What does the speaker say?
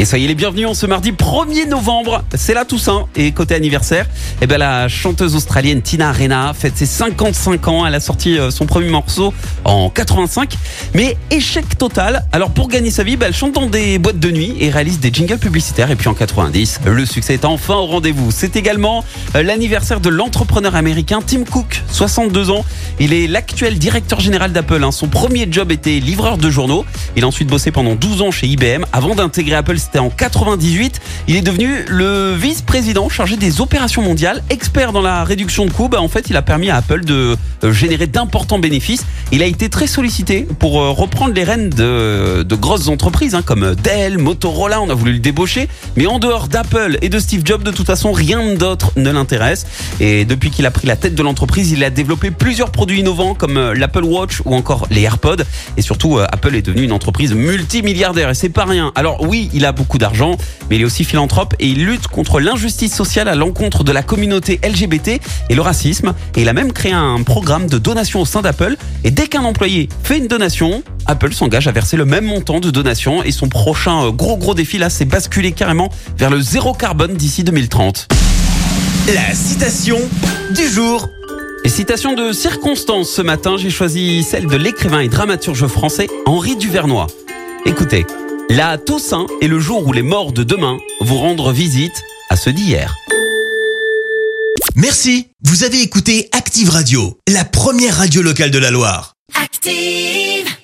Et soyez les bienvenus en ce mardi 1er novembre. C'est la Toussaint. Et côté anniversaire, eh ben, la chanteuse australienne Tina Arena fête ses 55 ans. Elle a sorti euh, son premier morceau en 85. Mais échec total. Alors pour gagner sa vie, ben, elle chante dans des boîtes de nuit et réalise des jingles publicitaires. Et puis en 90, le succès est enfin au rendez-vous. C'est également euh, l'anniversaire de l'entrepreneur américain Tim Cook, 62 ans. Il est l'actuel directeur général d'Apple. hein. Son premier job était livreur de journaux. Il a ensuite bossé pendant 12 ans chez IBM. Avant d'intégrer Apple, c'était en 98. Il est devenu le vice-président chargé des opérations mondiales, expert dans la réduction de coûts. Bah, en fait, il a permis à Apple de euh, générer d'importants bénéfices. Il a été très sollicité pour euh, reprendre les rênes de, grosses entreprises hein, comme Dell, Motorola. On a voulu le débaucher. Mais en dehors d'Apple et de Steve Jobs, de toute façon, rien d'autre ne l'intéresse. Et depuis qu'il a pris la tête de l'entreprise, il a développé plusieurs produits innovants comme euh, l'Apple Watch ou encore les AirPods. Et surtout, Apple est devenu une entreprise multimilliardaire et c'est pas rien. Alors oui, il a beaucoup d'argent, mais il est aussi philanthrope et il lutte contre l'injustice sociale à l'encontre de la communauté LGBT et le racisme. Et il a même créé un programme de donation au sein d'Apple. Et dès qu'un employé fait une donation, Apple s'engage à verser le même montant de donation. Et son prochain euh, gros gros défi là, c'est basculer carrément vers le zéro carbone d'ici 2030. La citation du jour. Et citation de circonstance ce matin, j'ai choisi celle de l'écrivain et dramaturge français Henri Duvernois. Écoutez, la Toussaint est le jour où les morts de demain vous rendre visite à ceux d'hier. Merci. Vous avez écouté Active Radio, la première radio locale de la Loire. Active.